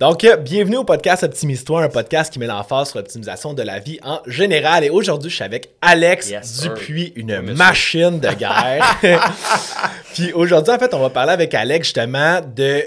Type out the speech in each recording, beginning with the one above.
Donc, euh, bienvenue au podcast Optimise-toi, un podcast qui met l'emphase sur l'optimisation de la vie en général. Et aujourd'hui, je suis avec Alex Yes. Dupuis, une machine de guerre. Puis aujourd'hui, en fait, on va parler avec Alex justement de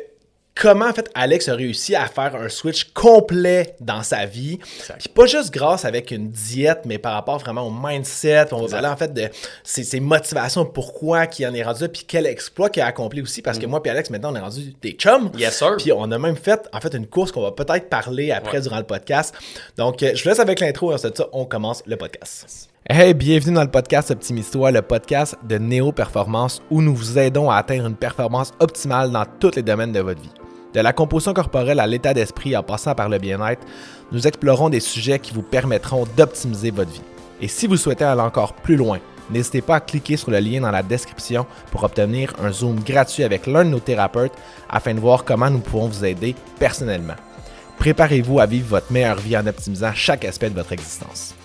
comment en fait Alex a réussi à faire un switch complet dans sa vie. Puis pas juste grâce avec une diète, mais par rapport vraiment au mindset. On va parler en fait de ses, ses motivations, pourquoi qu'il en est rendu là, puis quel exploit qu'il a accompli aussi. Parce que moi puis Alex, maintenant, on est rendu des chums. Mm. Yes, sir. Puis on a même fait en fait une course qu'on va peut-être parler après durant le podcast. Donc, euh, je vous laisse avec l'intro et ensuite ça, on commence le podcast. Hey, bienvenue dans le podcast Optimise-toi, le podcast de Néo Performance où nous vous aidons à atteindre une performance optimale dans tous les domaines de votre vie. De la composition corporelle à l'état d'esprit en passant par le bien-être, nous explorons des sujets qui vous permettront d'optimiser votre vie. Et si vous souhaitez aller encore plus loin, n'hésitez pas à cliquer sur le lien dans la description pour obtenir un Zoom gratuit avec l'un de nos thérapeutes afin de voir comment nous pouvons vous aider personnellement. Préparez-vous à vivre votre meilleure vie en optimisant chaque aspect de votre existence.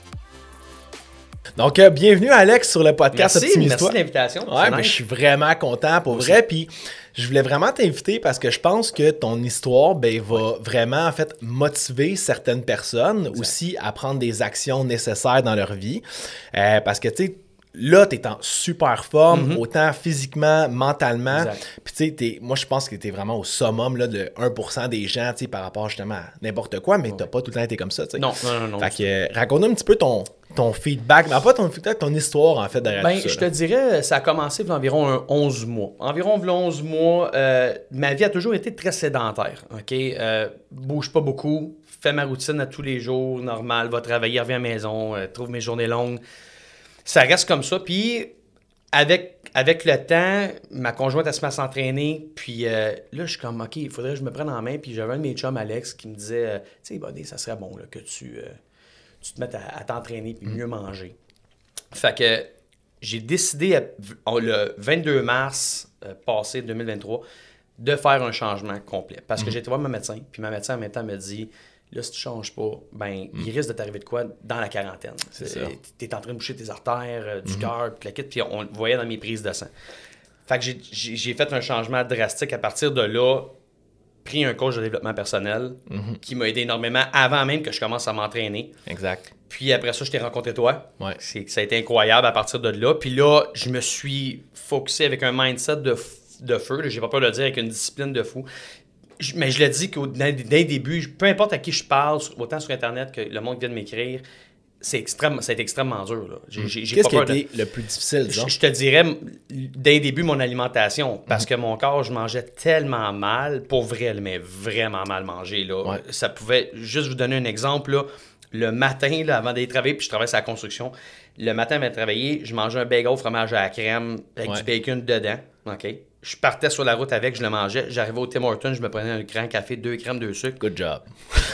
Donc, euh, bienvenue Alex sur le podcast Merci, merci de l'invitation. Ouais, ben, je suis vraiment content pour vrai. Puis je voulais vraiment t'inviter parce que je pense que ton histoire ben, va vraiment en fait motiver certaines personnes aussi à prendre des actions nécessaires dans leur vie. Euh, parce que tu sais, là, tu es en super forme, autant physiquement, mentalement. Mm-hmm. Puis tu sais, t'es- moi je pense que tu es vraiment au summum là, de 1% des gens tu sais, par rapport justement à n'importe quoi, mais tu pas tout le temps été comme ça. tu sais. Non, non, non, non. Fait que euh, raconte-nous un petit peu ton, ton feedback, mais pas ton feedback, ton histoire en fait derrière Ben, tout ça. je te dirais, ça a commencé il y a environ un 11 mois. Environ il y a 11 mois, euh, ma vie a toujours été très sédentaire. OK? Euh, bouge pas beaucoup, fais ma routine à tous les jours, normal, va travailler, reviens à la maison, euh, trouve mes journées longues. Ça reste comme ça. Puis, avec, avec le temps, ma conjointe, elle se met à s'entraîner. Puis euh, là, je suis comme, OK, il faudrait que je me prenne en main. Puis j'avais un de mes chums, Alex, qui me disait, euh, tu sais, Buddy, ça serait bon là, que tu, euh, tu te mettes à, à t'entraîner puis mieux manger. Fait que j'ai décidé à- le 22 mars euh, passé 2023 de faire un changement complet. Parce que j'ai été voir ma médecin, puis ma médecin en même temps me dit là, si tu changes pas, ben, il risque de t'arriver de quoi dans la quarantaine. Tu es en train de boucher tes artères, euh, du cœur, puis la kit, puis on le voyait dans mes prises de sang. Fait que j'ai fait un changement drastique. À partir de là, pris un coach de développement personnel qui m'a aidé énormément avant même que je commence à m'entraîner. Exact. Puis après ça, je t'ai rencontré toi. Ouais. C'est, ça a été incroyable à partir de là. Puis là, je me suis focusé avec un mindset de, de feu. là, J'ai pas peur de le dire, avec une discipline de fou. Je- mais je l'ai dit qu'au dès, le début, peu importe à qui je parle, autant sur Internet que le monde vient de m'écrire, c'est extrême, ça a été extrêmement dur. là. J'ai, j'ai- j'ai Qu'est-ce pas qui a de- le plus difficile, je, je te dirais, dès le début, mon alimentation. Parce Mhm. que mon corps, je mangeais tellement mal, pour vrai, mais vraiment mal mangé. Là. Ouais. Ça pouvait, juste vous donner un exemple, là, le matin, là, avant d'aller travailler, puis je travaille sur la construction, le matin avant de travailler, je mangeais un bagel au fromage à la crème avec Ouais. du bacon dedans. OK? Je partais sur la route avec, je le mangeais. J'arrivais au Tim Hortons, je me prenais un grand café, deux crèmes, deux sucres. Good job.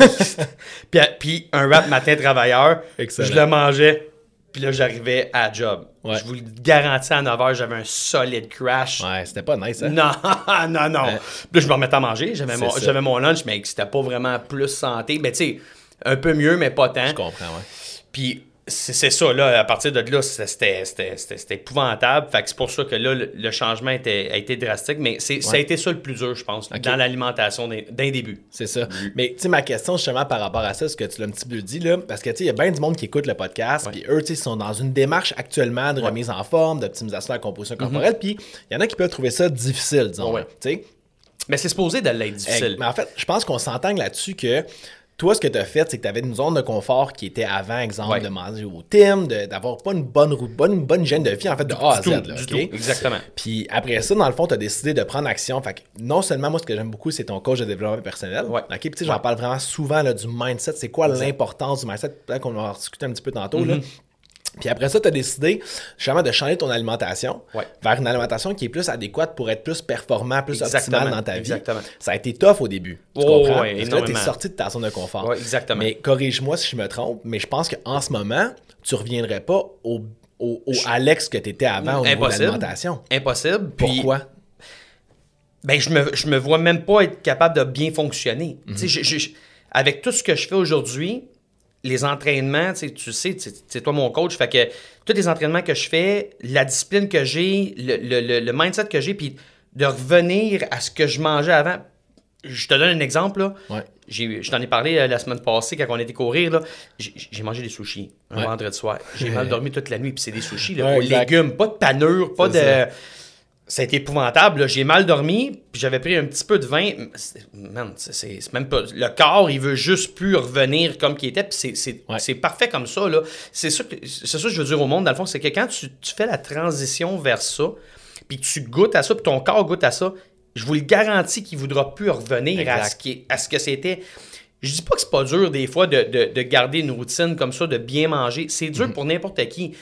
Puis, puis un wrap matin travailleur, Excellent. je le mangeais. Puis là, j'arrivais à job. Ouais. Je vous le garantis, à 9 h, j'avais un solide crash. Ouais, c'était pas nice, hein? Non, non, non. Puis là, je me remettais à manger. J'avais mon, j'avais mon lunch, mais c'était pas vraiment plus santé. Mais tu sais, un peu mieux, mais pas tant. Je comprends, ouais. Puis c'est ça, là, à partir de là, c'était épouvantable. Fait que c'est pour ça que là, le, le changement était- a été drastique. Mais c'est ça a été ça le plus dur, je pense, dans l'alimentation d'un début. C'est ça. Mais tu sais, ma question justement par rapport à ça, ce que tu l'as un petit peu dit, là, parce que tu sais, il y a bien du monde qui écoute le podcast, puis eux, tu sais, ils sont dans une démarche actuellement de remise en forme, d'optimisation de la composition corporelle, puis il y en a qui peuvent trouver ça difficile, disons. Ouais. Tu sais. Mais c'est supposé de l'être difficile. Mais en fait, je pense qu'on s'entend là-dessus que toi, ce que tu as fait, c'est que tu avais une zone de confort qui était avant, exemple, Ouais. de manger au team, de- d'avoir pas une bonne, bonne, bonne hygiène de vie, en fait, de A à Z. Du tout, là, du tout, exactement. Puis après ça, dans le fond, tu as décidé de prendre action. Fait que non seulement, moi, ce que j'aime beaucoup, c'est ton coach de développement personnel. Ouais. OK? Puis tu sais, j'en parle vraiment souvent là, du mindset. C'est quoi l'importance du mindset? Peut-être qu'on va en discuter un petit peu tantôt. Mm-hmm. là. Puis après ça, tu as décidé justement de changer ton alimentation Ouais. vers une alimentation qui est plus adéquate pour être plus performant, plus Exactement, optimal dans ta vie. exactement. Ça a été tough au début. Tu Oh, comprends? ouais, Parce que là, tu es sorti de ta zone de confort. Ouais, exactement. Mais corrige-moi si je me trompe, mais je pense qu'en ce moment, tu reviendrais pas au, au, au Alex que tu étais avant au niveau de l'alimentation. Impossible. Puis, Pourquoi? ben, je me, je me vois même pas être capable de bien fonctionner. Mhm. Je- je- avec tout ce que je fais aujourd'hui, les entraînements, tu sais, tu sais, tu- c'est toi mon coach, fait que tous les entraînements que je fais, la discipline que j'ai, le, le- le- le mindset que j'ai, puis de revenir à ce que je mangeais avant. Je te donne un exemple, là. Ouais. je t'en ai parlé euh, la semaine passée quand on était courir. là. J'ai mangé des sushis un Ouais. vendredi soir. J'ai mal dormi toute la nuit. Puis c'est des sushis là, Ouais, aux exact. légumes, pas de panure, pas de. Ça. Ça a été épouvantable. J'ai mal dormi, puis j'avais pris un petit peu de vin. Man, c'est- même pas. Le corps, il veut juste plus revenir comme qu'il était, puis c'est- Ouais. parfait comme ça. là. C'est ça, que- c'est ça que je veux dire au monde, dans le fond, c'est que quand tu, tu fais la transition vers ça, puis tu goûtes à ça, puis ton corps goûte à ça, je vous le garantis qu'il ne voudra plus revenir à ce, qui à ce que c'était. Je dis pas que c'est pas dur des fois de, de- de garder une routine comme ça, de bien manger. C'est dur pour n'importe qui.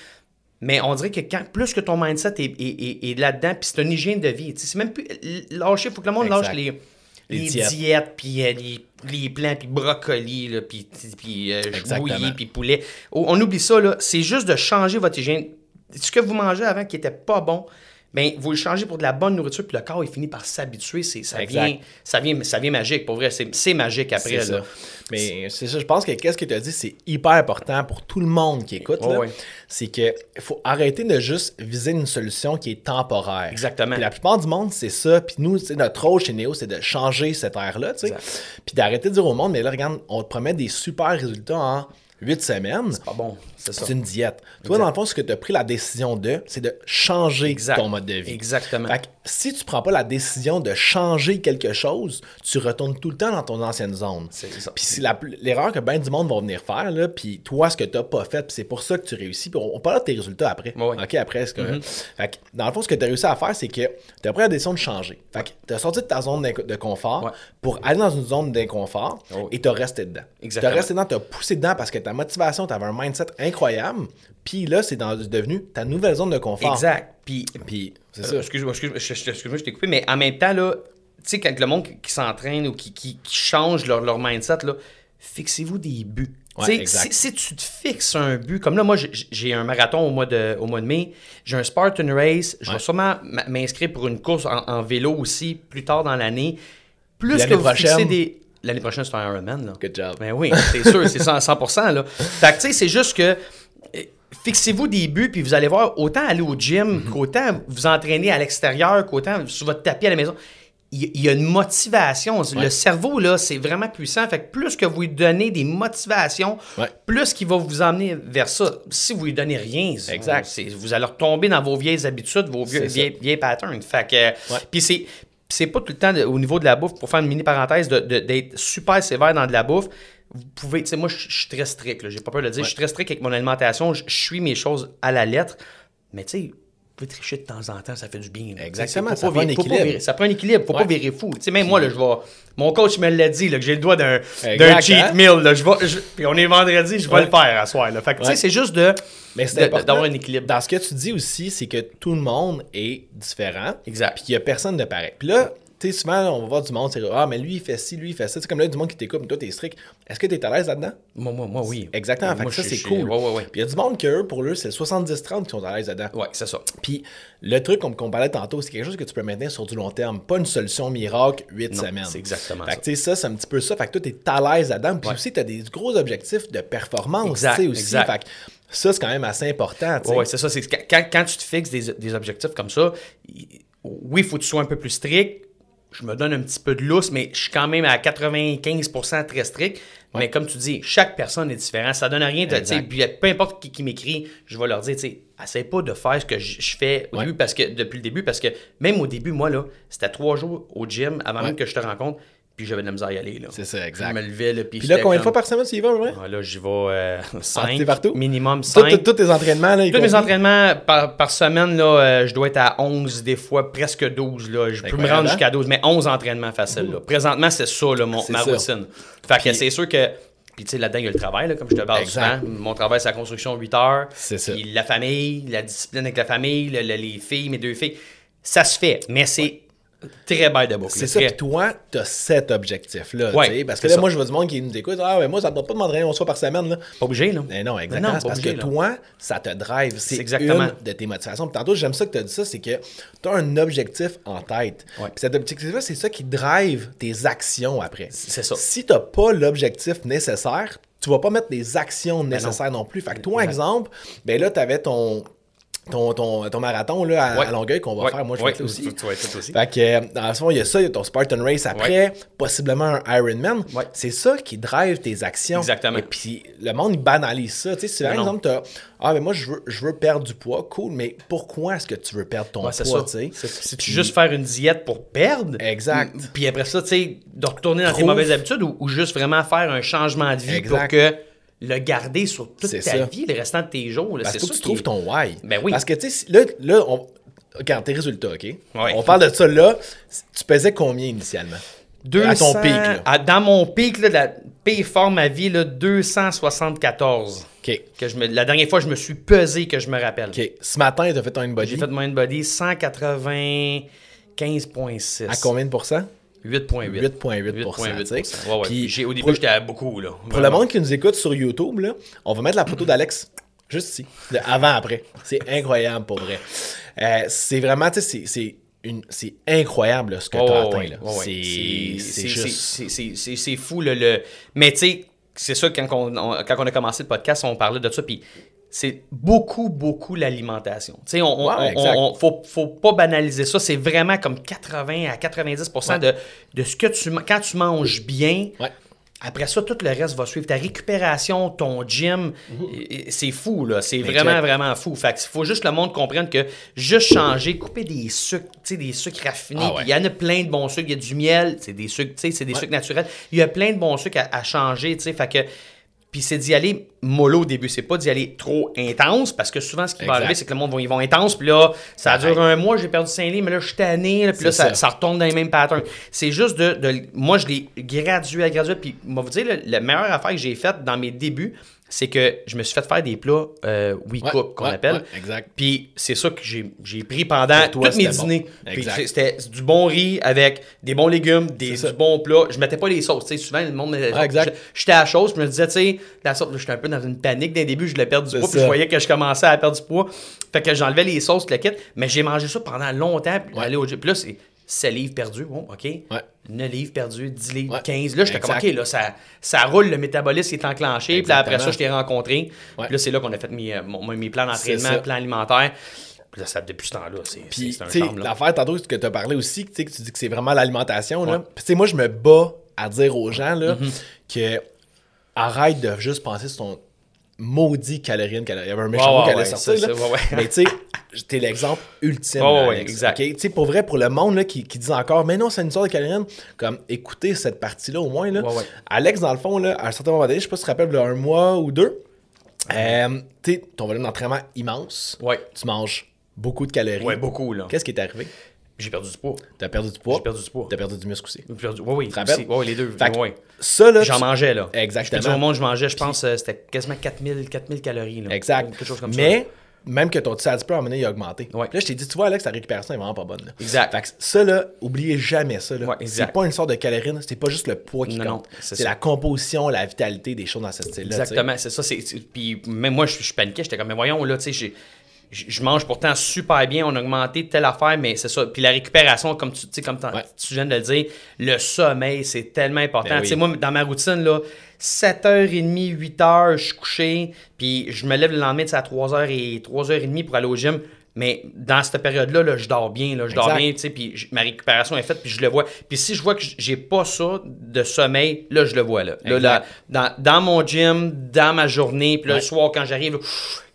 Mais on dirait que quand plus que ton mindset est, est- est- est là-dedans, puis c'est une hygiène de vie. C'est même plus lâcher, il faut que le monde Exact. lâche les, Les les diètes. puis euh, les, les plants, puis brocoli, puis, puis euh, puis poulet. Oh, On oublie ça, là. C'est juste de changer votre hygiène. Ce que vous mangez avant qui était pas bon, ben, vous le changez pour de la bonne nourriture, puis le corps, il finit par s'habituer. C'est- Ça Exact. vient, ça, vient, ça vient magique, pour vrai. C'est c'est magique après, là. ça. Mais c'est ça, je pense que qu'est-ce que tu as dit, c'est hyper important pour tout le monde qui écoute. Ouais. C'est qu'il faut arrêter de juste viser une solution qui est temporaire. Exactement. Puis la plupart du monde, c'est ça. Puis nous, notre rôle chez Néo, c'est de changer cette ère-là. tu sais. Exact. Puis d'arrêter de dire au monde, mais là, regarde, on te promet des super résultats en huit semaines. Pas bon, c'est ça. C'est une diète. Toi, dans le fond, ce que tu as pris la décision de, c'est de changer Exact. ton mode de vie. Exactement. Fait si tu prends pas la décision de changer quelque chose, tu retournes tout le temps dans ton ancienne zone. C'est ça. Puis c'est l'erreur que bien du monde va venir faire, là, puis toi, ce que tu n'as pas fait, puis c'est pour ça que tu réussis. Puis on, on parlera de tes résultats après. Ouais. OK, après, que- Fait que, dans le fond, ce que tu as réussi à faire, c'est que tu as pris la décision de changer. Fait que tu as sorti de ta zone de confort Ouais. pour aller dans une zone d'inconfort Ouais. et tu as resté dedans. Tu as resté dedans, tu as poussé dedans parce que ta motivation, tu avais un mindset incroyable. Puis là, c'est devenu ta nouvelle zone de confort. Exact. Puis, Puis c'est euh, ça. excuse-moi, excuse-moi, excuse-moi, je t'ai coupé, mais en même temps, là, tu sais, quand le monde qui, s'entraîne ou qui, qui, qui change leur, leur mindset, là, fixez-vous des buts. Ouais, si, si tu te fixes un but, comme là, moi, j'ai- un marathon au mois de, au mois de mai, j'ai un Spartan Race, je vais sûrement m'inscrire pour une course en, en vélo aussi plus tard dans l'année. Plus L'année que vous prochaine? fixez des. L'année prochaine, c'est un Ironman, là. Good job. Ben oui, c'est sûr, c'est 100%, 100%, là. Fait que, tu sais, c'est juste que fixez-vous des buts, puis vous allez voir, autant aller au gym, Mhm. qu'autant vous entraîner à l'extérieur, qu'autant sur votre tapis à la maison. Il y a une motivation. Le cerveau, là, c'est vraiment puissant. Fait que plus que vous lui donnez des motivations, Ouais. plus qu'il va vous emmener vers ça. Si vous lui donnez rien, Exact. vous allez retomber dans vos vieilles habitudes, vos vieux, vieilles, vieilles patterns. Fait que, puis c'est, c'est pas tout le temps de- au niveau de la bouffe, pour faire une mini parenthèse, de- de- d'être super sévère dans de la bouffe. Vous pouvez, tu sais, moi, je suis très strict, là, j'ai pas peur de le dire, je suis très strict avec mon alimentation, je suis mes choses à la lettre, mais tu sais, vous pouvez tricher de temps en temps, ça fait du bien. Exactement, ça prend un équilibre. ça prend un équilibre, faut Ouais. pas virer fou. Tu sais, même moi, là, je vais. Mon coach me l'a dit, là, que j'ai le doigt d'un cheat hein? meal. Là, je vais, je- puis on est vendredi, je vais Ouais. le faire à soir. Là. Fait tu sais, c'est juste de, Mais c'est d'avoir un équilibre. Dans ce que tu dis aussi, c'est que tout le monde est différent. Exact. Puis qu'il n'y a personne de pareil. Puis là, sais, souvent, on va voir du monde, c'est Ah, mais lui, il fait ci, lui, il fait ça. C'est comme là, du monde qui t'écoute, mais toi, t'es strict. Est-ce que t'es à l'aise là-dedans? Moi, moi, moi, oui. Exactement. Fait Moi, que ça, c'est cool. Ouais, ouais, ouais. Puis il y a du monde que eux, pour eux, c'est le 70-30 qui sont à l'aise là-dedans. Ouais, c'est ça. Puis le truc qu'on parlait tantôt, c'est quelque chose que tu peux maintenir sur du long terme, pas une solution miracle 8 Non, semaines. c'est exactement fait que, ça. tu sais, ça, c'est un petit peu ça. Fait que toi, t'es à l'aise là-dedans. Puis aussi, t'as des gros objectifs de performance, Exact, aussi. exact. Fait que ça, c'est quand même assez important. Ouais, ouais, c'est ça. Quand, quand tu te fixes des, des objectifs comme ça, oui, il faut que tu sois un peu plus strict. Je me donne un petit peu de lousse, mais je suis quand même à 95% très strict. Mais comme tu dis, chaque personne est différente. Ça donne rien de. Puis peu importe qui, qui m'écrit, je vais leur dire, tu sais, essaie pas de faire ce que je, je fais au Ouais. début parce que depuis le début, parce que même au début, moi, là, c'était trois jours au gym avant même que je te rencontre, puis j'avais de la misère à y aller. là. C'est ça, exact. Je me levais, là, puis Puis là, combien de fois par semaine tu y vas, ouais? Ah, Là, j'y vais euh, cinq, t'es partout? minimum Tous 5. tous tes entraînements, là, Tous mes entraînements par, par semaine, là, euh, je dois être à 11, des fois presque 12. Là. Je peux me rendre hein? jusqu'à 12, mais 11 entraînements faciles. Là. Présentement, c'est ça, là, mon, ma routine. Fait que c'est sûr que. Puis, tu sais, là-dedans, il y a le travail, là, comme je te parle souvent. Mon travail, c'est la construction 8 heures. C'est ça. Puis la famille, la discipline avec la famille, le- le- les filles, mes deux filles. Ça se fait, mais c'est très bas de boucle. C'est ça, puis toi, t'as cet objectif-là, Ouais, tu parce que là, ça. moi, je vois du monde qui nous écoute, ah, mais moi, ça ne doit pas demander 11 fois par semaine, là. Pas obligé, là. Mais non, exactement. non, pas parce obligé, que là. toi, ça te drive. C'est exactement. une de tes motivations. Puis tantôt, j'aime ça que tu as dit ça, c'est que tu as un objectif en tête. Ouais. Puis cet objectif-là, c'est ça qui drive tes actions après. C'est ça. Si tu n'as pas l'objectif nécessaire, tu vas pas mettre des actions nécessaires non. plus. Fait que toi, exemple, ben là, tu avais ton ton, ton, ton marathon là, à, Ouais. à Longueuil qu'on va Ouais, faire. Moi, je vais être là aussi. tu- tu vas être là aussi. Fait que, euh, dans le fond, il y a ça, il y a ton Spartan Race après, possiblement un Ironman. C'est ça qui drive tes actions. Exactement. Et puis, le monde, il banalise ça. Tu sais, si par exemple, t'as Ah, mais moi, je veux, je veux perdre du poids, cool, mais pourquoi est-ce que tu veux perdre ton Ouais, poids, tu sais? C'est- juste faire une diète pour perdre? Exact. Puis après ça, tu sais, de retourner dans tes mauvaises habitudes ou, ou juste vraiment faire un changement de vie Exact. pour que le garder sur toute ta ça. vie, le restant de tes jours. là. Parce que tu trouves ton why. Ben oui. Parce que, tu sais, là, là on... regarde tes résultats, OK? Ouais. On parle de ça là. Tu pesais combien initialement? À 200 ton pic, là. à- dans mon pic, là, la pire forme à vie, là, 274. OK. Que je me, la dernière fois, je me suis pesé, que je me rappelle. OK. Ce matin, tu as fait ton in-body. J'ai fait mon body 195,6. À combien de pourcents? 8,8. 8,8%, tu sais. Ouais, ouais. Puis, au début, j'étais à beaucoup. Là. Pour le monde qui nous écoute sur YouTube, là, on va mettre la photo d'Alex juste ici, de avant-après. C'est incroyable pour vrai. Euh, c'est vraiment, tu sais, c'est- c'est incroyable là, ce que tu as Oh, atteint. ouais, là. ouais, ouais. C'est fou. Le, le... Mais tu sais, c'est ça, quand on, on- quand on a commencé le podcast, on parlait de ça. Puis c'est beaucoup, beaucoup l'alimentation. Tu sais, on, on- Ouais, on- exact. on- faut, faut pas banaliser ça. C'est vraiment comme 80 à 90 Ouais. de, de ce que tu Quand tu manges bien, Ouais. après ça, tout le reste va suivre. Ta récupération, ton gym, c'est fou, là. C'est vraiment, vraiment fou. Fait qu'il faut juste que le monde comprenne que juste changer, couper des sucres, tu sais, des sucres raffinés, Ah il y en a plein de bons sucres. Il y a du miel, c'est des sucres, tu sais, c'est des sucres naturels. Il y a plein de bons sucres à, à changer, tu sais. Fait que. Puis c'est d'y aller mollo au début, c'est pas d'y aller trop intense, parce que souvent ce qui va arriver, c'est que le monde va, ils vont intense, puis là, ça dure un mois, j'ai perdu 5 livres, mais là, je suis tanné, là, puis là, ça, ça. ça retombe dans les mêmes patterns. C'est juste de, de- Moi, je l'ai gradué à gradué, puis va vous dire, le- la meilleure affaire que j'ai faite dans mes débuts, c'est que je me suis fait faire des plats euh, We Ouais, Cook, qu'on ouais, appelle. ouais, exact. Puis c'est ça que j'ai pris pendant toi, tous mes bon. dîners. C'était du bon riz avec des bons légumes, des, du bon plat. Je mettais pas les sauces. Tu sais, souvent, le monde me J'étais à la chose, je me disais, tu sais, la sauce, là, j'étais un peu dans une panique d'un début, je voulais perdre du poids, puis je voyais que je commençais à perdre du poids. Fait que j'enlevais les sauces, le kit, mais j'ai mangé ça pendant longtemps, puis aller au. Puis là, c'est 7 livres perdus, bon, OK. Ouais. 9 livres perdus, 10 livres, Ouais. 15. Là, j'étais comme. OK, là, ça, ça roule, le métabolisme est enclenché. Puis là, après ça, je t'ai rencontré. Puis là, c'est là qu'on a fait mes, euh, mes plans d'entraînement, plans alimentaires. Puis là, ça, depuis ce temps-là, c'est Puis, c'est- un l'affaire tantôt ce que tu as parlé aussi, que tu dis que c'est vraiment l'alimentation. là. Puis, tu sais, moi, je me bats à dire aux gens là, Mm-hmm. que arrête de juste penser sur ton maudit calorie. calorie. Il y avait un méchant mot qui allait sortir. ça, là. ça, ouais, ouais. Mais tu sais, t'es l'exemple ultime. Là, ouais, Alex, exact. ok? Tu sais, pour vrai, pour le monde là, qui, qui dit encore, mais non, c'est une histoire de calories, comme écoutez cette partie-là au moins. Là. Alex, dans le fond, là, à un certain moment donné, je sais pas si tu te rappelles, un mois ou deux, euh, tu ton volume d'entraînement immense. Ouais. Tu manges beaucoup de calories. Ouais, beaucoup, là. Qu'est-ce qui est arrivé? J'ai perdu du poids. T'as perdu du poids? J'ai perdu du poids. T'as perdu du muscle aussi. Perdu... Oui, te rappelles? aussi. Ouais, ouais, les deux. Fait que. Ça, là. J'en tu- mangeais, là. Exactement. Je peux dire au monde, je mangeais, je pense, euh, c'était quasiment 4000, 4000 calories. Là. Exact. Quelque chose comme ça. Mais, même que ton tissage à un moment il a augmenté. Ouais. Là, je t'ai dit, tu vois, Alex, ta récupération est vraiment pas bonne. là. Exact. Fait que ça, là, oubliez jamais ça. là. Ouais, c'est pas une sorte de calories, c'est pas juste le poids qui Non, compte. c'est la composition, la vitalité des choses dans ce style-là. tu. Exactement, c'est ça. Puis même moi, je, je paniquais. J'étais comme, mais voyons, là, tu sais, j'ai- je mange pourtant super bien, on a augmenté telle affaire, mais c'est ça. Puis la récupération, comme tu, comme Ouais. tu viens de le dire, le sommeil, c'est tellement important. Ben oui. Moi, dans ma routine, là, 7h30, 8h, je suis couché, puis je me lève le lendemain, sais, à 3h et 3h30 pour aller au gym. Mais dans cette période-là, là, je dors bien, là, je dors bien, tu sais, puis ma récupération est faite, puis je le vois. Puis si je vois que j'ai pas ça de sommeil, là, je le vois, là. Là, dans, dans mon gym, dans ma journée, puis Ouais. le soir, quand j'arrive,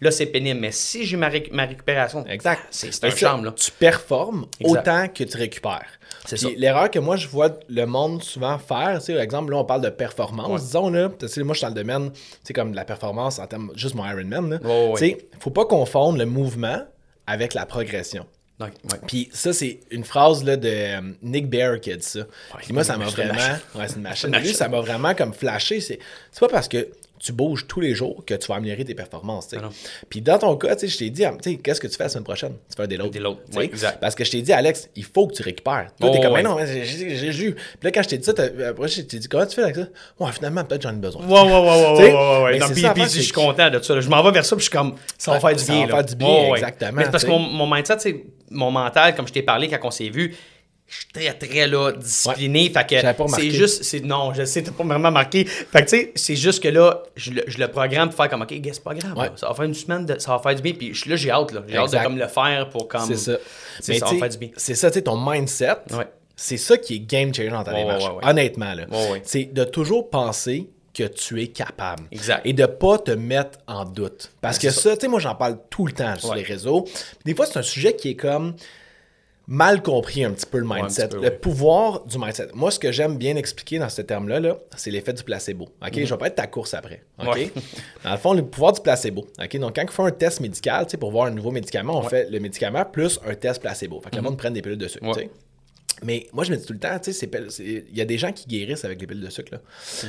là, c'est pénible. Mais si j'ai ma, ma récupération, Exact. c'est c'est un charme, là. Tu performes Exact. autant que tu récupères. C'est. L'erreur que moi, je vois le monde souvent faire, tu sais, par exemple, là, on parle de performance, Ouais. disons, là. Tu sais, moi, je suis dans le domaine, c'est comme de la performance en termes, juste mon Ironman, là. Ouais, ouais, faut pas confondre le mouvement avec la progression. Donc, ouais. Puis ça, c'est une phrase là, de euh, Nick Bear qui a dit ça. Puis moi, ça m'a vraiment. Ouais, c'est une machine. Lui, ça m'a vraiment comme flashé. C'est pas parce que tu bouges tous les jours que tu vas améliorer tes performances. Ah. Puis dans ton cas, je t'ai dit, ah, qu'est-ce que tu fais la semaine prochaine? Tu fais un déload. Ouais, exact. Parce que je t'ai dit, Alex, il faut que tu récupères. Toi, Oh, t'es comme, ouais. mais non, j'ai- ju. Puis là, quand je t'ai dit ça, t'as- après, je t'ai dit, comment tu fais avec ça? Ouais, finalement, peut-être j'en ai besoin. Ouais, ouais, ouais, ouais, ouais, ouais, Non, puis, ça, je suis content de ça. Je m'en vais vers ça, puis je suis comme, ça va faire du ça bien. va là. faire du bien, exactement, Mais parce que mon, mindset, mon mental, comme je t'ai parlé quand on s'est vu, je suis très, très là, discipliné. Fait J'avais pas que c'est juste, c'est, non, je sais, t'as pas vraiment marqué. Fait que tu sais, c'est juste que là, je le, je le programme pour faire comme, OK, gars, c'est pas grave, Ouais. ça va faire une semaine, de- ça va faire du bien. Puis là, j'ai hâte, là. J'ai hâte de comme le faire pour comme. C'est ça. c'est Mais ça va faire du bien. C'est ça, tu sais, ton mindset. Ouais. C'est ça qui est game changer dans ta Ouais, démarche. ouais, ouais, ouais. Honnêtement, là. Ouais, ouais. C'est de toujours penser que tu es capable. Exact. Et de pas te mettre en doute. Parce Ben, que c'est ça, tu sais, moi, j'en parle tout le temps sur Ouais. les réseaux. Des fois, c'est un sujet qui est comme mal compris un petit peu le mindset. peu, le oui. pouvoir du mindset. Moi, ce que j'aime bien expliquer dans ce terme-là, là, c'est l'effet du placebo. OK? Mhm. Je vais pas être ta course après. OK? Ouais. Dans le fond, le pouvoir du placebo. OK? Donc, quand on fait un test médical, tu sais, pour voir un nouveau médicament, on fait le médicament plus un test placebo. Fait que le monde prenne des pilules de sucre. Mhm. Mais moi, je me dis tout le temps, il y a des gens qui guérissent avec les pilules de sucre. Là.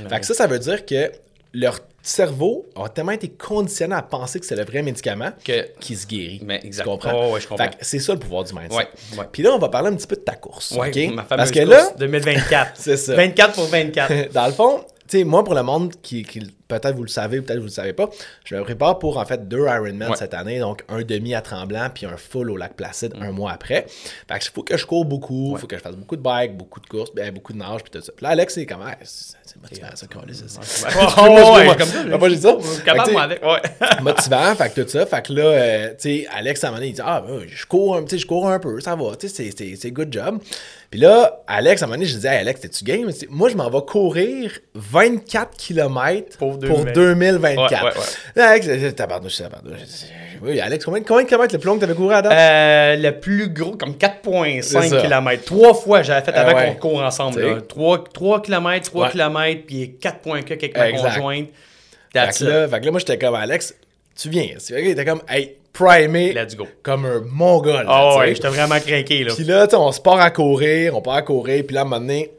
Fait que ça, ça veut dire que leur cerveau a tellement été conditionné à penser que c'est le vrai médicament Que- qui se guérit. Mais exact. Tu comprends? Ouais, ouais, je comprends. C'est ça le pouvoir du mindset. Ouais, ouais. Puis là, on va parler un petit peu de ta course. Ouais, OK? ma fameuse Parce que course là, 2024. C'est ça. 24 pour 24. dans le fond, tu sais, moi, pour le monde qui, qui- peut-être vous le savez, peut-être vous le savez pas, je me prépare pour en fait deux Ironman Ouais. cette année, donc un demi à Tremblant puis un full au lac Placide Mm. un mois après. Fait que faut que je cours beaucoup, il faut que je fasse beaucoup de bike, beaucoup de courses, ben, beaucoup de nage puis tout ça. Puis là, Alex, c'est comme, Ah, c'est motivant ça, excuse-moi. comme ça, Moi, j'ai dit ça. capable, moi, avec. Ouais. motivant, fait que tout ça. Fait que là, euh, tu sais, Alex, à un moment donné, il dit Ah, ben, je cours un, je cours un peu, ça va, tu sais, c'est- good job. Puis là, Alex, à un moment donné, je disais Hey, Alex, t'es-tu game? Moi, je m'en vais courir 24 km Pour pour 2020. 2024. Ouais, ouais, Là, Alex, tabarnouche, tabarnouche. Oui, Alex, combien, combien de kilomètres le plus long que t'avais couru à date Euh, le plus gros, comme C'est 4,5 ça. km. Trois fois, j'avais fait avant ouais. qu'on court ensemble. Là. 3, 3 km, 3 Ouais. km, puis 4 points que avec ma Exact. conjointe. Fait que, là, fait que là, moi, j'étais comme Alex, tu viens. Il était comme, hey, primé. Let's go. Comme un mongol. Ah sais. ouais, j'étais vraiment craqué, là. Puis là, on se part à courir, on part à courir, puis là, à un moment donné,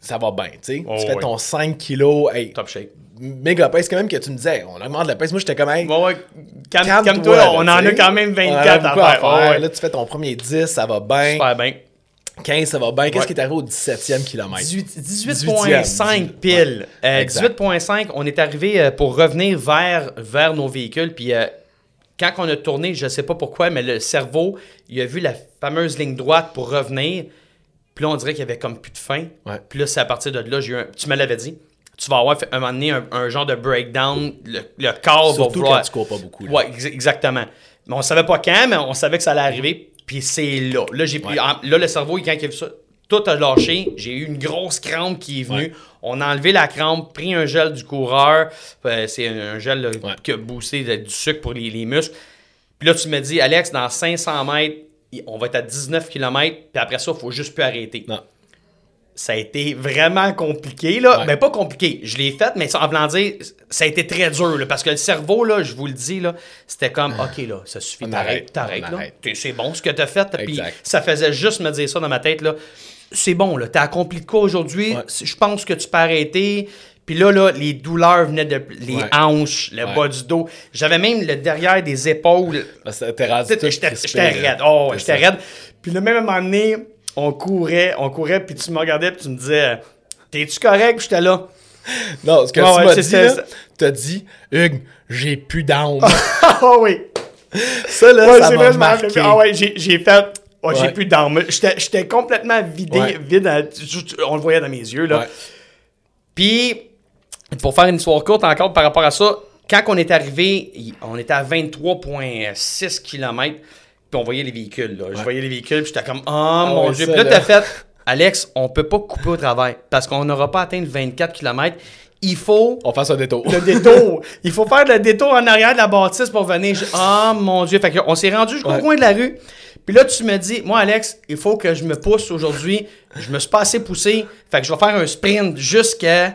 ça va bien, tu sais. Oh, tu fais ouais. ton 5 kilos, hey, Top shape. Méga pèse quand même que tu me disais, on augmente la pèse. Moi, j'étais comme, hey, Ouais, ouais. Calme- calme-toi, on en a quand même On en a 24 à faire. Ouais. Là, tu fais ton premier 10, ça va bien. Super bien. 15, ça va bien. Qu'est-ce Ouais. qui est arrivé au 17e kilomètre? 18 18e. 18.5 pile. Ouais, Euh, exact. 18.5, on est arrivé euh, pour revenir vers, vers nos véhicules. Puis euh, quand on a tourné, je sais pas pourquoi, mais le cerveau, il a vu la fameuse ligne droite pour revenir. Puis là, on dirait qu'il y avait comme plus de fin. Ouais. Puis là, c'est à partir de là, j'ai eu un... Tu me l'avais dit? Tu vas avoir fait, un moment donné un, un genre de breakdown. Le, le corps Surtout va vouloir... quand tu cours pas beaucoup. là. Ouais, ex- exactement. Mais on savait pas quand, mais on savait que ça allait arriver. Puis c'est là. Là, j'ai pris- Ouais. en- là, le cerveau, quand il a vu ça, tout a lâché. J'ai eu une grosse crampe qui est venue. Ouais. On a enlevé la crampe, pris un gel du coureur. Euh, c'est un, gel là, Ouais. qui a boosté du sucre pour les, les muscles. Puis là, tu me dis, Alex, dans 500 mètres, on va être à 19 km. Puis après ça, il faut juste plus arrêter. Non. Ça a été vraiment compliqué, là. Ouais. Ben, pas compliqué. Je l'ai fait, mais en voulant dire, ça a été très dur, là, parce que le cerveau, là, je vous le dis, là, c'était comme, OK, là, ça suffit, t'arrêtes, arrête, t'arrêtes, C'est bon ce que t'as fait. Puis ça faisait juste me dire ça dans ma tête, là. C'est bon, là, t'as accompli de quoi aujourd'hui? Ouais. Je pense que tu peux arrêter. Puis là, là, les douleurs venaient de les Ouais. hanches, le Ouais. bas du dos. J'avais même le derrière des épaules. Rendu J'étais raide. Oh, j'étais raide. Puis le même moment donné, on courait, on courait, puis tu me regardais, puis tu me disais, T'es-tu correct? Puis j'étais là. Non, ce que Ouais, tu ouais, m'as dit, là, t'as dit, Hugues, j'ai plus d'âme. Ah oui. ça, là, Ouais, ça c'est m'a marqué. Ah ouais, j'ai j'ai fait. Oh, j'ai Ouais. plus d'armes. J'étais j'étais complètement vidé, Ouais. vide. à- on le voyait dans mes yeux, là. Ouais. Puis, pour faire une histoire courte encore par rapport à ça, quand on est arrivé, on était à 23,6 km, puis on voyait les véhicules. Là. Je voyais les véhicules, puis j'étais comme, oh mon ouais, Dieu. Puis là, t'as fait, Alex, on peut pas couper au travail parce qu'on n'aura pas atteint le 24 km. Il faut On fasse un détour. le détour. Il faut faire le détour en arrière de la bâtisse pour venir. Ah mon Dieu. Fait que on s'est rendu jusqu'au Ouais. coin de la rue. Puis là, tu me dis, moi, Alex, il faut que je me pousse aujourd'hui. Je me suis pas assez poussé. Fait que je vais faire un sprint jusqu'à.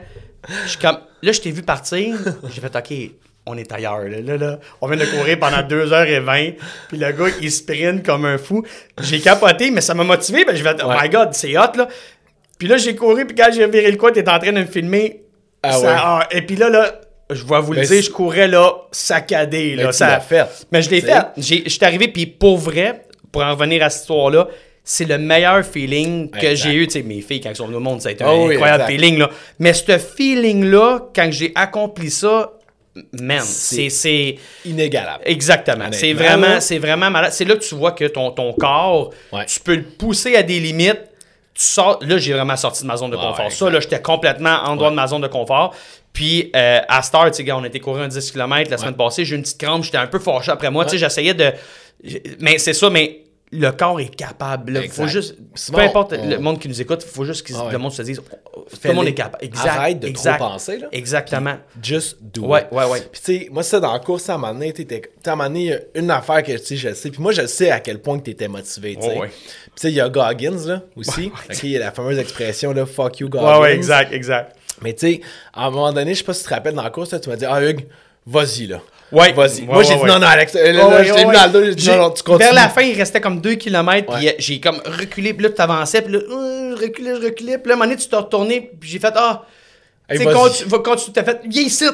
Je suis comme. Là, je t'ai vu partir. J'ai fait, OK, on est ailleurs. Là, là, là. On vient de courir pendant 2h20. Puis le gars, il sprint comme un fou. J'ai capoté, mais ça m'a motivé. Ben, j'ai fait, oh Ouais. my God, c'est hot, là. Puis là, j'ai couru. Puis quand j'ai viré le coin, t'es en train de me filmer. Ah Ça- ouais. ah, et puis là, là, je vais vous le Mais dire, je courais là, saccadé. Mais Là, tu ça... l'as fait. Mais je l'ai Tu fait. Je suis arrivé, puis pour vrai, pour en revenir à cette histoire-là, c'est le meilleur feeling que Exact. j'ai eu. Tu sais, mes filles, quand elles sont venues au monde, ça a été Ah un oui, incroyable exact. feeling. Là. Mais ce feeling-là, quand j'ai accompli ça, man, c'est. Inégalable. Exactement. C'est vraiment, c'est vraiment malade. C'est là que tu vois que ton, ton corps, Ouais. tu peux le pousser à des limites. Tu sors. Là, j'ai vraiment sorti de ma zone de Ouais, confort. ouais, ça, là, j'étais complètement en dehors de ma zone de confort. Puis, euh, à Star, tu sais, on était courir un 10 km la semaine passée. J'ai eu une petite crampe. J'étais un peu fâché après moi. Tu sais, j'essayais de. Mais c'est ça, mais le corps est capable. Il faut juste. Peu importe on- le monde qui nous écoute, il faut juste que Ah ouais. le monde se dise. oh, Tout le monde est capable. Exact. Arrête de trop exact. penser, là. Exactement. Just do Ouais, it. ouais, ouais. Puis tu sais, moi, ça, dans la course, à un moment donné, tu à un moment donné, il y a une affaire que, tu sais, je sais. Puis moi, je sais à quel point que t'étais motivé, tu sais. Ouais, ouais. Puis tu sais, il y a Goggins, là, aussi. Tu sais, il y a la fameuse expression, là, fuck you, Goggins. Ouais, ouais, exact, exact. Mais tu sais, à un moment donné, je sais pas si tu te rappelles dans la course, là, tu m'as dit, ah, Hugues, vas-y, là. Ouais. Vas-y. Ouais, moi, ouais, j'ai dit, non, non, Alex, euh, là, mis dans le dos, j'ai dit, J'ai- non, non, tu continues. Vers la fin, il restait comme 2 km, puis euh, j'ai comme reculé, puis là, tu avançais, puis là, euh, je reculais, je reculais, puis là, à un moment donné, tu t'es retourné, puis j'ai fait, ah, Hey, tu sais, quand tu, va- quand tu t'as fait, viens ici,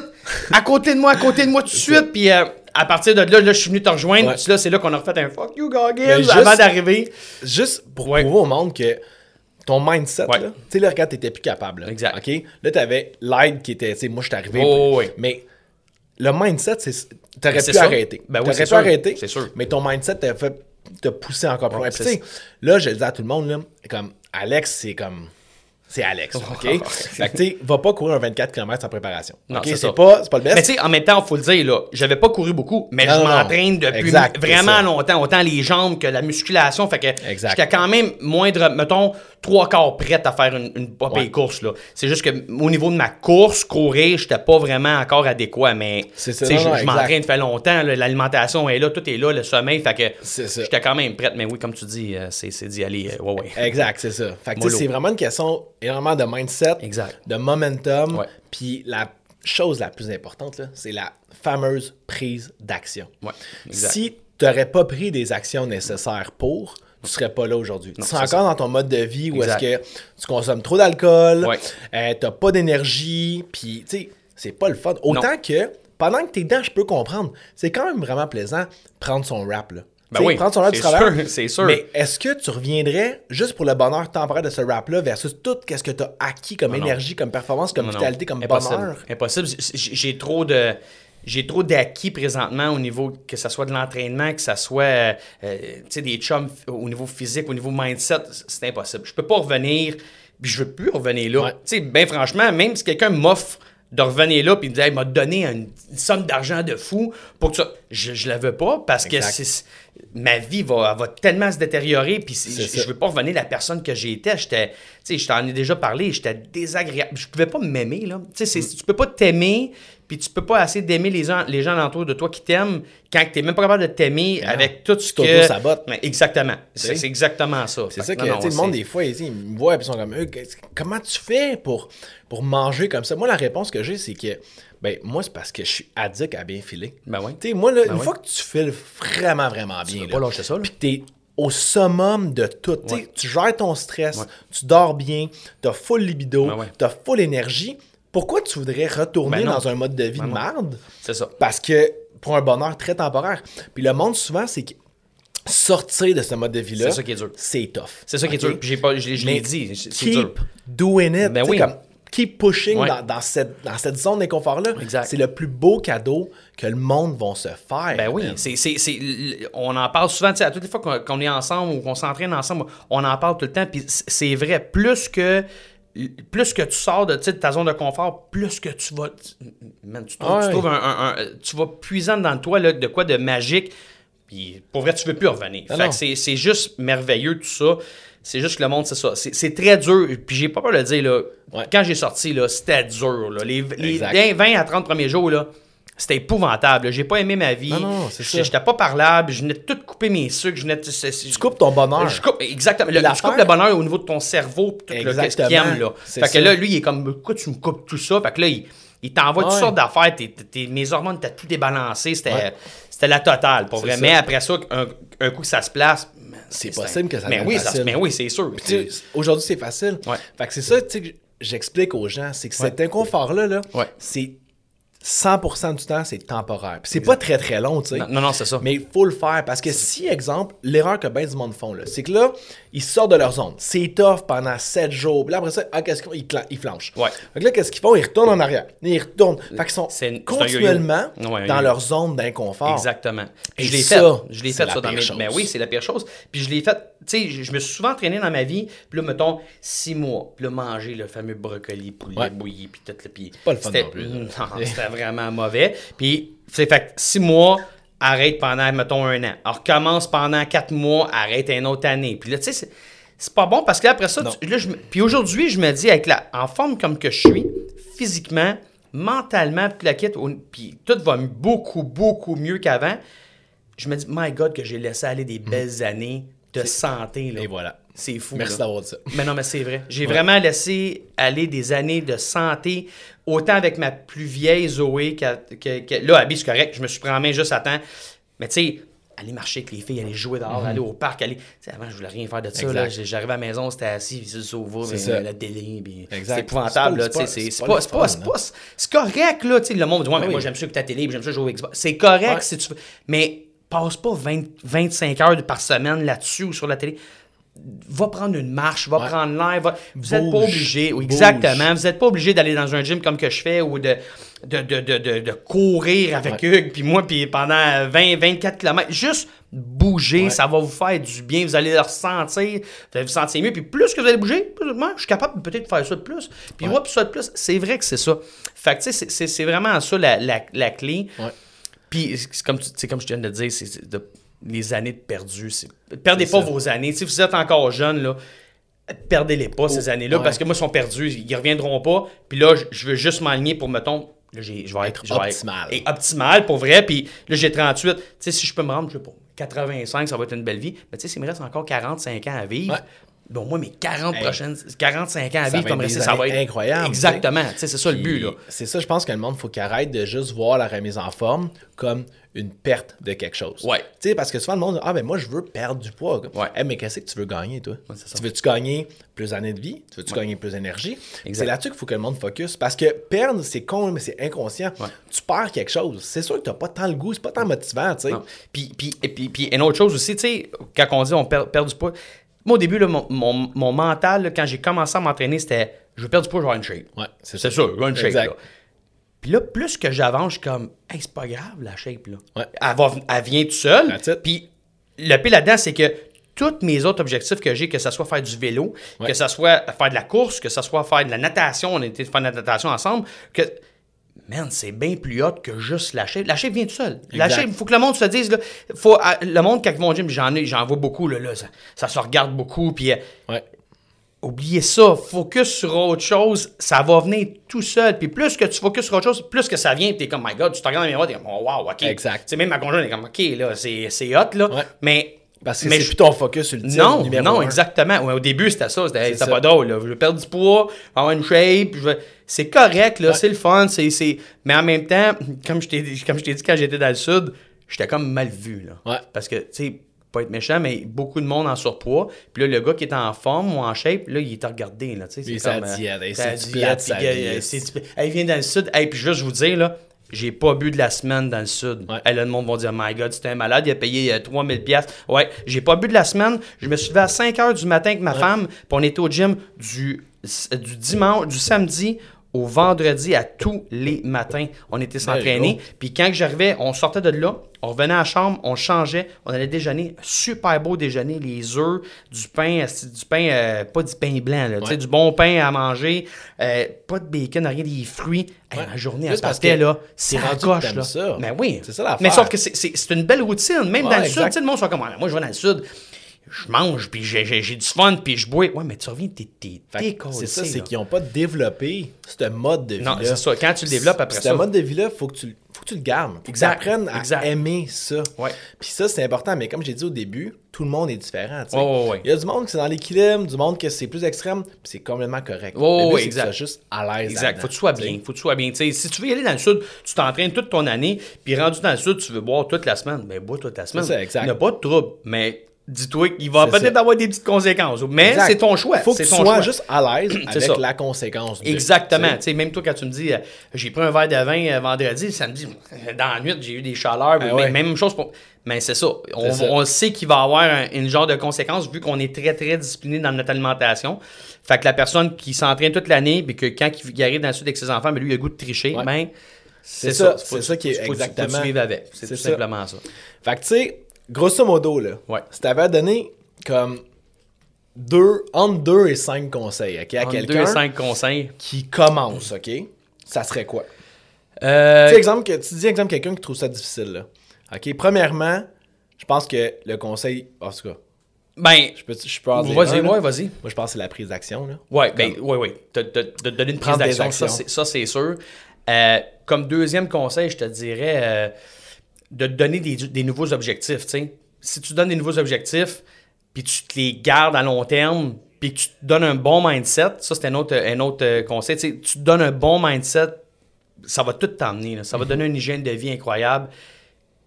à côté de moi, à côté de moi, tout de suite, puis euh, à partir de là, là, je suis venu te rejoindre, puis là, c'est là qu'on a refait un fuck you, Goggins, avant d'arriver. Juste pour prouver au monde que ton mindset, tu sais, là, regarde, t'étais plus capable. là. Exact. OK? Là, t'avais l'aide qui était, tu sais, moi, je suis arrivé. Oh, puis- ouais. Mais le mindset, c'est. T'aurais c'est pu arrêter. Ben oui, T'aurais pu sûr. arrêter. C'est sûr. Mais ton mindset t'a fait te pousser encore plus loin. Puis, c'est tu sais, là, je le dis à tout le monde, là, comme Alex, c'est comme. C'est Alex, OK? Ouais. fait que, tu va pas courir un 24 km sans préparation. Non, OK? c'est pas, pas le best. Mais tu sais, en même temps, il faut le dire, là, j'avais pas couru beaucoup, mais Non, je m'entraîne depuis Exact, vraiment longtemps, autant les jambes que la musculation. Fait que Exact. j'étais quand même moindre, mettons, trois quarts prête à faire une, une Ouais. course. là. C'est juste que au niveau de ma course, courir, j'étais pas vraiment encore adéquat, mais C'est ça, non, je, non, je m'entraîne depuis longtemps, là, l'alimentation est là, tout est là, le sommeil, fait que C'est ça. j'étais quand même prête. Mais oui, comme tu dis, euh, c'est c'est d'y aller. euh, ouais, ouais. Exact, c'est ça. Fait que c'est vraiment une question énormément de mindset, Exact. de momentum. Puis la chose la plus importante, là, c'est la fameuse prise d'action. Si tu n'aurais pas pris des actions nécessaires pour, tu serais pas là aujourd'hui. Tu c'est encore dans ton mode de vie où est-ce que tu consommes trop d'alcool, Ouais. euh, t'as pas d'énergie, puis tu sais, c'est pas le fun. Autant que pendant que t'es dedans, je peux comprendre. C'est quand même vraiment plaisant prendre son rap là. Ben oui, prendre son rap du c'est travail. sûr, c'est sûr. Mais est-ce que tu reviendrais juste pour le bonheur temporaire de ce rap-là versus tout ce que tu as acquis comme non. énergie, comme performance, comme Non, vitalité, comme Impossible. bonheur? Impossible. J'ai trop de. J'ai trop d'acquis présentement au niveau que ce soit de l'entraînement, que ce soit euh, euh, des chums au niveau physique, au niveau mindset, c'est impossible. Je peux pas revenir, puis je veux plus revenir là. Ouais. Bien franchement, même si quelqu'un m'offre de revenir là, puis il me dit, Hey, il m'a donné une, une somme d'argent de fou pour que ça. Je, je la veux pas parce que c'est- ma vie va, va tellement se détériorer, puis je, je veux pas revenir la personne que j'étais. J'étais, tu sais, je t'en ai déjà parlé, j'étais désagréable. Je pouvais pas m'aimer, là. Tu sais, Mm. tu peux pas t'aimer, puis tu peux pas assez d'aimer les gens, les gens alentour de toi qui t'aiment quand t'es même pas capable de t'aimer avec tout ce Tu que... t'auto-sabotes. Ouais, exactement. C'est exactement ça. C'est ça que non, tu le monde, des fois, ils, ils me voient et ils sont comme, comment tu fais pour, pour manger comme ça? Moi, la réponse que j'ai, c'est que, ben, moi, c'est parce que je suis addict à bien filer. Ben oui. Tu sais, moi, là, une fois que tu files vraiment, vraiment bien, veux là, pas lâcher ça, là. puis que t'es au summum de tout, tu Ouais. tu gères ton stress, Ouais. tu dors bien, t'as full libido, Ben ouais. t'as full énergie, pourquoi tu voudrais retourner Ben dans un mode de vie Ben de merde? C'est ça. Parce que pour un bonheur très temporaire. Puis le monde, souvent, c'est que sortir de ce mode de vie-là, C'est ça qui est dur. c'est tough. C'est ça qui est dur. Puis j'ai pas, je l'ai je l'ai Mais dit, c'est keep dur. doing it. Ben oui. comme, keep pushing Ouais. dans, dans cette, dans cette zone d'inconfort-là. Exact. C'est le plus beau cadeau que le monde va se faire. Ben oui, c'est- on en parle souvent, tu sais, à toutes les fois qu'on, est ensemble ou qu'on s'entraîne ensemble, on en parle tout le temps, puis c- c'est vrai, plus que plus que tu sors de, ta zone de confort, plus que tu vas, tu, man, tu trouves, tu Ouais. trouves un, un- un- tu vas puisant dans toi là, de quoi de magique, puis pour vrai, tu veux plus revenir. Ah fait non. que c'est, c'est juste merveilleux tout ça. C'est juste que le monde, c'est ça. C'est, très dur. Puis j'ai pas peur de le dire, là. Ouais. Quand j'ai sorti, là, c'était dur. Là. Les, les Exact. 20, 20 à 30 premiers jours, là, c'était épouvantable. J'ai pas aimé ma vie. Non, non, c'est J'étais- ça. J'étais pas parlable. Je venais de tout couper mes sucres. Je venais de- Tu coupes ton bonheur. je coupe, exactement. Le- tu coupes le bonheur au niveau de ton cerveau, tout le Exactement. aime, là. Fait que là, lui, il est comme, tu me coupes tout ça? Fait que là, il, il t'envoie toutes sortes d'affaires. T'es- t'es- mes hormones étaient tout débalancées. C'était Ouais. c'était la totale, pour vrai. ça. Mais après ça, un, un coup que ça se place, C'est possible que ça Mais oui, ça mais oui, c'est sûr. Aujourd'hui, c'est facile. Ouais. Fait que c'est ça, tu sais, que j'explique aux gens, c'est que cet inconfort-là, là, c'est 100% du temps, c'est temporaire. Puis c'est pas très très long, tu sais. Non, non, non, c'est ça. Mais il faut le faire parce que si, exemple, l'erreur que bien du monde font, là, c'est que là, ils sortent de leur zone. C'est tough pendant 7 jours. Puis là, après ça, ah, qu'est-ce qu'ils font? Ils, flanchent. Ouais. Fait que là, qu'est-ce qu'ils font? Ils retournent en arrière. Ils retournent. Fait qu'ils sont une- continuellement. Ouais, dans leur zone d'inconfort. Exactement. Et je l'ai fait. Je l'ai fait ça dans mes. chose. Mais oui, c'est la pire chose. Puis je l'ai fait. Tu sais, je me suis souvent entraîné dans ma vie. Puis là, mettons, six mois. Puis là, manger le fameux brocoli poulet Ouais. bouilli. Puis tout le. Puis pas le fun non plus, là. Non, c'était vraiment mauvais. Puis, c'est fait six mois. Arrête pendant, mettons, un an. Alors, recommence pendant quatre mois, arrête une autre année. Puis là, tu sais, c'est- pas bon parce que là, après ça, tu- là, je puis aujourd'hui, je me dis, avec la, en forme comme que je suis, physiquement, mentalement, puis la kit, puis tout va beaucoup, beaucoup mieux qu'avant. Je me dis, my God, que j'ai laissé aller des belles années de santé. Là. Et voilà. C'est fou. Merci d'avoir dit ça. Mais non, mais c'est vrai. J'ai vraiment laissé aller des années de santé, autant avec ma plus vieille Zoé, que, que- que- là, Abby, c'est correct, je me suis pris en main juste à temps. Mais tu sais, aller marcher avec les filles, aller jouer dehors, aller au parc, aller. Avant, je voulais rien faire de ça. Mhm. J'arrivais à la maison, c'était assis, mais ça. la télé, puis c'est épouvantable. là, C'est pas- pas pas, le c'est correct, là. tu sais, Le monde dit, ouais, mais Oui. moi, j'aime ça que ta télé, j'aime ça jouer au Xbox. C'est correct Ouais. si tu veux. Mais passe pas 20 25 heures par semaine là-dessus ou sur la télé va prendre une marche, va Ouais. prendre l'air. va- Vous n'êtes pas obligé, oui, exactement. Vous n'êtes pas obligé d'aller dans un gym comme que je fais ou de, de, de, de, de- courir avec Hugues, puis moi, puis pendant 20, 24 km. Juste bouger, Ouais. ça va vous faire du bien. Vous allez le ressentir, vous allez vous sentir mieux. Puis plus que vous allez bouger, plus moi, je suis capable peut-être de faire ça de plus. Puis Ouais. moi, puis ça de plus. C'est vrai que c'est ça. Fait que, tu sais, c'est- vraiment ça la, la, la clé. Ouais. Puis, c'est comme, tu sais, comme je viens de dire, c'est de- les années de perdu. Perdez pas ça. vos années. Si vous êtes encore jeune, là, perdez-les pas, ces années-là, ouais. parce que moi, ils sont perdus. Ils reviendront pas. Puis là, je- veux juste m'aligner pour, mettons, là, j'ai- je vais être, optimal. et optimal, pour vrai. Puis là, j'ai 38. Tu sais, si je peux me rendre, je sais pas, 85, ça va être une belle vie. Mais tu sais, s'il me reste encore 45 ans à vivre, Ouais. Bon, moi, mes 40 Hey. prochaines, 45 ans à vivre comme des ça va être incroyables, Exactement. Tu sais, c'est ça le but, là. C'est ça, je pense que le monde, faut qu'il arrête de juste voir la remise en forme comme une perte de quelque chose. Ouais. Tu sais, parce que souvent, le monde dit Ah, ben moi, je veux perdre du poids. Ouais. Eh, mais qu'est-ce que tu veux gagner, toi? Tu veux-tu gagner plus d'années de vie? Tu veux-tu gagner plus d'énergie? C'est là-dessus qu'il faut que le monde focus. Parce que perdre, c'est con, mais c'est inconscient. Tu perds quelque chose. C'est sûr que tu n'as pas tant le goût, c'est pas tant motivant, tu sais. Puis, puis, et puis, puis une autre chose aussi, tu sais, quand on dit on perd, perd du poids, moi au début, là, mon, mon- mon mental, là, quand j'ai commencé à m'entraîner, c'était je veux perdre du poids, je vais avoir une shape. Ouais, c'est ça, je vais une shape. Exact. Là. Puis là, plus que j'avance, je suis comme, hey, c'est pas grave la shape. Là. Ouais. Elle, va, elle vient tout seul. That's it. Puis le pire là-dedans, c'est que tous mes autres objectifs que j'ai, que ce soit faire du vélo, Ouais. que ce soit faire de la course, que ce soit faire de la natation, on a été faire de la natation ensemble, que. Man, c'est bien plus hot que juste la shape. La shape vient tout seul. La shape, il faut que le monde se dise, là, faut, à- le monde, quand ils vont au gym, j'en ai, j'en vois beaucoup, là, là, ça, ça se regarde beaucoup, puis euh, Ouais. oubliez ça, focus sur autre chose, ça va venir tout seul. Puis plus que tu focuses sur autre chose, plus que ça vient, t'es comme, my God, tu te regardes dans le miroir, t'es comme, oh, wow, ok. Exact. Sais, même ma conjointe est comme, ok, là, c'est c'est hot, là. Ouais. Mais. Parce que mais c'est plus ton focus ultime. non, numéro non, un. exactement. Ouais, au début, c'était ça. C'était hey, C'est pas drôle. Là. Je veux perdre du poids, avoir une shape. je C'est correct, là, c'est le fun. c'est c'est- Mais en même temps, comme je t'ai dit, comme je t'ai dit quand j'étais dans le sud, j'étais comme mal vu. Là. Ouais. Parce que, tu sais, pas être méchant, mais beaucoup de monde en surpoids. Puis là, le gars qui est en forme ou en shape, là, il est regardé. Là, c'est sa comme, euh, diète, c'est du sa vie, euh, Hey, il vient dans le sud. Hey, puis juste vous dire, là, j'ai pas bu de la semaine dans le sud. Ouais. Hey, là, le monde va dire, my God, c'était un malade, il a payé euh, 3000 pièces. Ouais, j'ai pas bu de la semaine. Je me suis levé à 5 heures du matin avec ma femme, puis on était au gym du, du dimanche, du samedi au vendredi à tous les matins. On était s'entraîner. Puis quand j'arrivais, on sortait de là, on revenait à la chambre, on changeait, on allait déjeuner. Super beau déjeuner, les œufs, du pain, du pain, euh, pas du pain blanc, là, Ouais. du bon pain à manger, euh, pas de bacon, rien, des fruits. Hey, Ouais. La journée, Juste elle partait, là, c'est c'est rendu que coche, t'aimes là. ça. Mais oui. C'est ça l'affaire. Mais sauf que c'est- une belle routine, même Ouais, dans le sud, exact. sais, le monde sont comme, Ah, moi, je vais dans le sud, je mange, puis j'ai- du fun, puis je bois. Ouais, mais tu reviens, t'es C'est ça, c'est qu'ils n'ont pas développé ce mode de vie-là. Non, c'est ça. Quand tu le développes après Ce ça. mode de vie-là, il faut, que tu- faut que tu le gardes. Faut Exact, que tu apprennes à exact. aimer ça. Ouais. Puis ça, c'est important. Mais comme j'ai dit au début, tout le monde est différent. Ouais. Il y a du monde qui c'est dans l'équilibre, du monde que c'est plus extrême, puis c'est complètement correct. Ouais, Le but, ouais, c'est que tu exact. sois juste à l'aise. Exact. Faut que tu sois bien. Faut que tu sois bien. Si tu veux y aller dans le sud, tu t'entraînes toute ton année, puis rendu dans le sud, tu veux boire toute la semaine. Ben, bois toute la semaine. ça, exact. Il n'y a pas de trouble. Mais dis-toi qu'il va peut-être ça. avoir des petites conséquences. Mais c'est ton choix. Faut que tu ton sois choix. juste à l'aise avec ça. la conséquence. de, Exactement. même toi, quand tu me dis, euh, j'ai pris un verre de vin euh, vendredi, samedi, euh, dans la nuit, j'ai eu des chaleurs. Ah mais ouais. Même chose pour. Mais c'est ça. On, ça. on sait qu'il va y avoir un- une genre de conséquence vu qu'on est très, très discipliné dans notre alimentation. Fait que la personne qui s'entraîne toute l'année, puis que quand il, il arrive dans le sud avec ses enfants, ben lui, il a le goût de tricher, Ouais. ben, C'est ça, Faut- c'est ça qui est exactement-. C'est tout ça. simplement ça. Fait que tu sais, grosso modo, là, Ouais. si t'avais donné comme deux, entre 2 et 5 conseils ok, à deux quelqu'un cinq conseils. qui commence, ok, ça serait quoi? Euh, Tu sais, exemple, que, tu dis exemple quelqu'un qui trouve ça difficile, là. Ok, premièrement, je pense que le conseil, en tout cas, ben, je peux, je peux vas-y, ouais, vas-y. Moi, je pense que c'est la prise d'action, là. Ouais, ben, ouais, ouais. De, de- de donner une prise d'action, ça, actions. c'est- ça, c'est sûr. Euh, comme deuxième conseil, je te dirais euh, de te donner des, des nouveaux objectifs. tu sais. Si tu donnes des nouveaux objectifs, puis tu te les gardes à long terme, puis tu te donnes un bon mindset, ça, c'est un autre, un autre euh, conseil. tu te donnes un bon mindset, ça va tout t'emmener. Ça Mhm. va donner une hygiène de vie incroyable.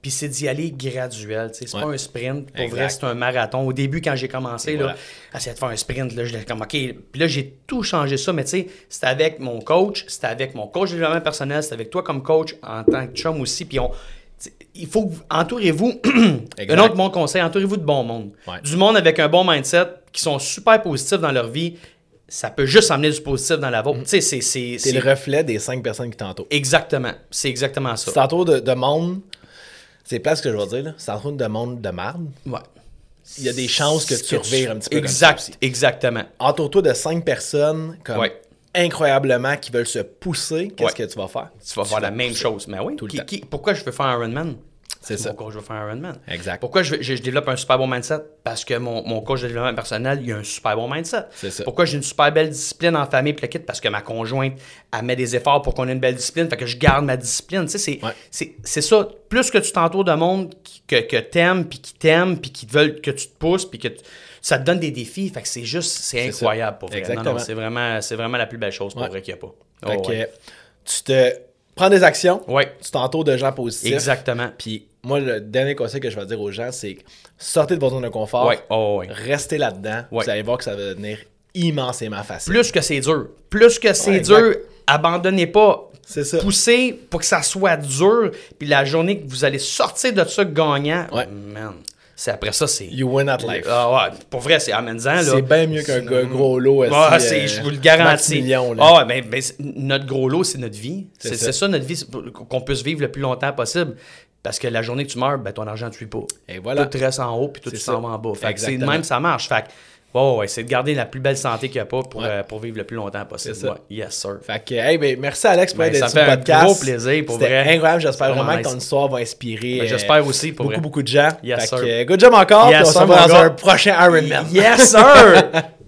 Puis c'est d'y aller graduel. C'est Ouais. pas un sprint. Pour Exact. vrai, c'est un marathon. Au début, quand j'ai commencé, là, voilà. essayer de faire un sprint, là, j'étais comme, OK. Puis là, j'ai tout changé ça, mais tu sais, c'était avec mon coach, c'était avec mon coach de développement personnel, c'était avec toi comme coach en tant que chum aussi. Puis on, il faut entourez-vous. Un autre bon conseil, entourez-vous de bon monde. Ouais. Du monde avec un bon mindset, qui sont super positifs dans leur vie. Ça peut juste amener du positif dans la vôtre. Tu sais, c'est- c'est. Le reflet des 5 personnes qui t'entourent. Exactement. C'est exactement ça. Si t'entoures de, de monde, c'est pas ce que je veux dire, là. Si t'entoures de monde de marde, Ouais. il y a des chances que tu revires un petit peu comme Exact, ça exactement. entoure-toi de cinq personnes comme Ouais. Incroyablement qui veulent se pousser, qu'est-ce Ouais. que tu vas faire? Tu vas faire la même chose. Mais oui, Tout le temps. qui- pourquoi je veux faire un Ironman? C'est ça. Pourquoi je veux faire un Ironman? Exact. Pourquoi je, je- je développe un super bon mindset? Parce que mon, mon coach de développement personnel, il a un super bon mindset. C'est ça. Pourquoi j'ai une super belle discipline en famille puis le kit? Parce que ma conjointe, elle met des efforts pour qu'on ait une belle discipline. Fait que je garde ma discipline. Tu sais, c'est, Ouais. c'est, c'est ça. Plus que tu t'entoures de monde qui- que, que t'aimes, puis qui t'aiment, puis qui veulent que tu te pousses, puis que tu- ça te donne des défis. Fait que c'est juste, c'est incroyable ça. pour vrai. Exactement. non, c'est vraiment, c'est vraiment la plus belle chose pour Ouais. vrai qu'il n'y a pas. Fait Oh, que ouais. tu te prends des actions, Ouais. tu t'entoures de gens positifs. Exactement. Puis moi, le dernier conseil que je vais dire aux gens, c'est que sortez de votre zone de confort, Ouais. Oh, ouais. restez là-dedans, Ouais. vous allez voir que ça va devenir immensément facile. Plus que c'est dur. Plus que c'est dur, abandonnez pas. C'est ça. Poussez pour que ça soit dur. Puis la journée que vous allez sortir de ça gagnant, Ouais. man, c'est après ça, c'est. You win at life. Ah ouais, pour vrai, c'est amenant. C'est bien mieux qu'un gros- lot. Ah, euh, je vous le garantis. million, là. Ah, ouais, ben, ben, c'est- notre gros lot, c'est notre vie. C'est ça. notre vie, qu'on puisse vivre le plus longtemps possible. Parce que la journée que tu meurs, ben, ton argent ne suit pas. Et voilà. Tout reste en haut, puis tout s'en va en bas. Fait que même, ça marche. Fait que, ouais, ouais, c'est de garder la plus belle santé qu'il n'y a pas pour, Ouais. euh, pour vivre le plus longtemps possible. Ça. Ouais. Yes, sir. Fait que, hey, ben, merci Alex pour Ben, être ça sur le podcast. gros plaisir, pour vrai. incroyable. J'espère vraiment vraiment que ton nice. histoire va inspirer Ben, euh, j'espère aussi, pour beaucoup, vrai. beaucoup de gens. Yes, fait sir. que, good job encore. Yes, on se dans un prochain Ironman. Yes, sir!